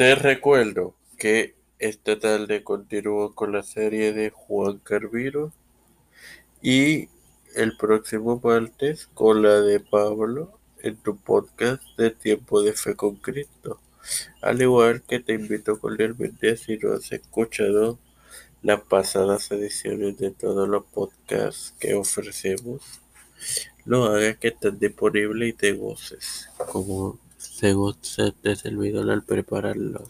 Te recuerdo que esta tarde continúo con la serie de Juan Carviro y el próximo martes con la de Pablo en tu podcast de Tiempo de Fe con Cristo. Al igual que te invito cordialmente si no has escuchado las pasadas ediciones de todos los podcasts que ofrecemos, lo hagas que estén disponibles y te goces, como se goza de servidor al prepararlos.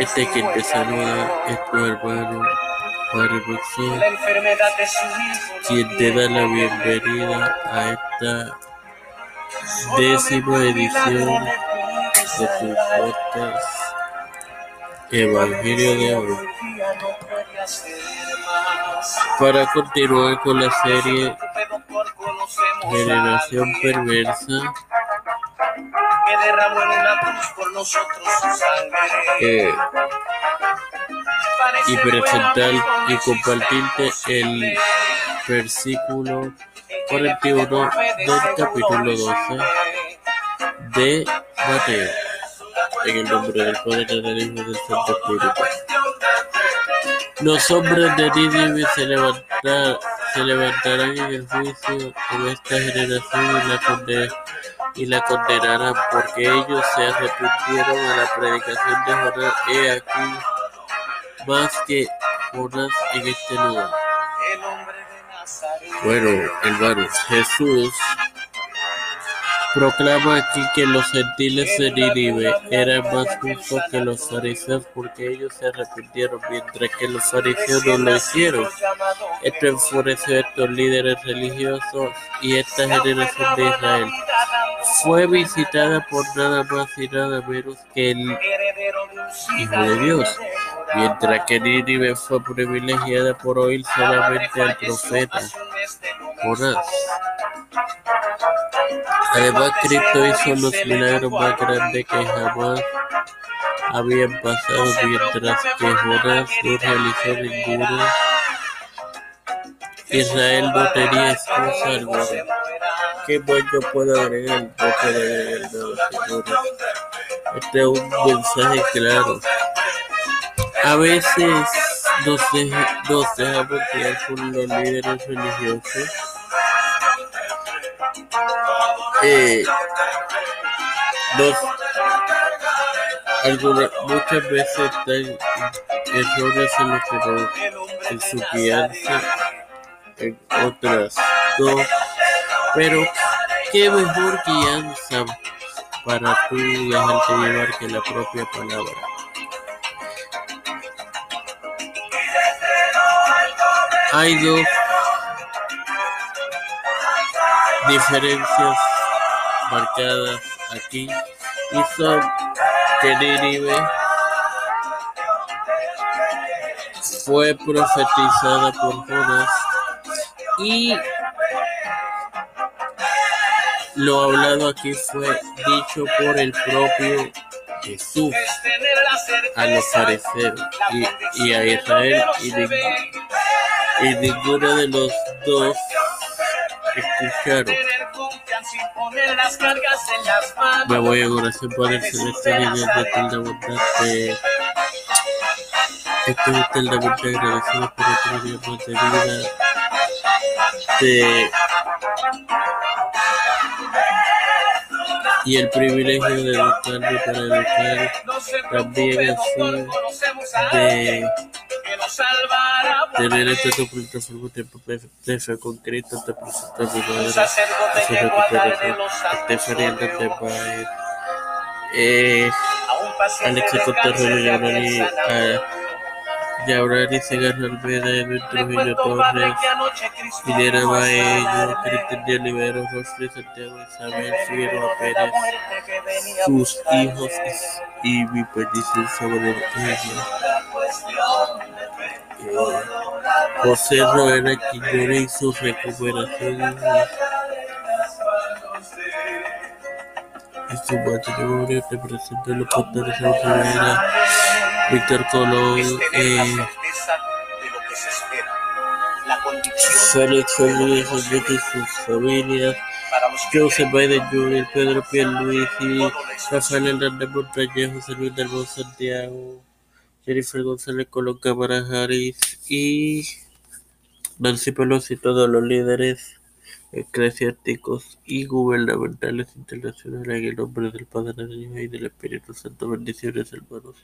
Este quien te saluda es tu hermano Padre Boxeo, quien te da la bienvenida a esta décima edición de tu podcast Evangelio de hoy. Para continuar con la serie Generación Perversa, eh, y presentar y compartirte el versículo 41 del capítulo 12 de Mateo. En el nombre del Padre, del Hijo y del Santo Espíritu. Los hombres de Nínive se, levantar, se levantarán en el juicio con esta generación y la, conde, y la condenarán, porque ellos se arrepintieron a la predicación de Jonás. He aquí más que Jonás en este lugar. Bueno, hermanos, Jesús proclama aquí que los gentiles de Nínive eran más justos que los fariseos porque ellos se arrepintieron, mientras que los fariseos no lo hicieron. Esto enfureció a estos líderes religiosos y esta generación de Israel. fue visitada por nada más y nada menos que el Hijo de Dios, mientras que Nínive fue privilegiada por oír solamente al profeta Jonás. Además, Cristo hizo los milagros más grandes que jamás habían pasado, mientras que Jonás no realizó ninguno. Israel no tenía excusa alguna. ¿Qué más yo puedo agregar? No puedo agregar nada, señores. Este es un mensaje claro. A veces nos, deja, nos dejamos guiar por los líderes religiosos eh, dos, algunas, muchas veces están errores en los que en su guianza, en otras no, pero qué mejor guianza para tú dejarte llevar que la propia palabra. Hay dos diferencias marcadas aquí y son que Nínive fue profetizada por Jonas y lo hablado aquí fue dicho por el propio Jesús a los fariseos y, a Israel y ninguno de los dos escucharon. Me voy a oración Padre Celestial y Dios de tal bondad de estoy eternamente agradecido por otro día más de vida. De y el privilegio de educarme para educar también así de tener este tu plataforma tiempo de fe con Cristo te presento a mi madre a su recuperación Stephanie Hernández Baez eh, Alexa Contreras Yaurari uh, Yaurari Segarra Almeida Edwin Trujillo Torres Minera Baello Cristian de Olivero Santiago Isabel Figueroa Pérez sus hijos y mi bendición sobre ellos José Roera Quiñones y su recuperación en su matrimonio te presento los pastores de Rivera, Víctor Colón, eh, Félix Fernández y sus familias, Joseph Biden Jr., Pedro Pierluisi, Rafael Hernández Montañez, José Luis del Santiago, Jennifer González Colón Cámara Harris y Nancy Pelosi, todos los líderes eclesiásticos y gubernamentales internacionales en el nombre del Padre, del Hijo y del Espíritu Santo. Bendiciones, hermanos.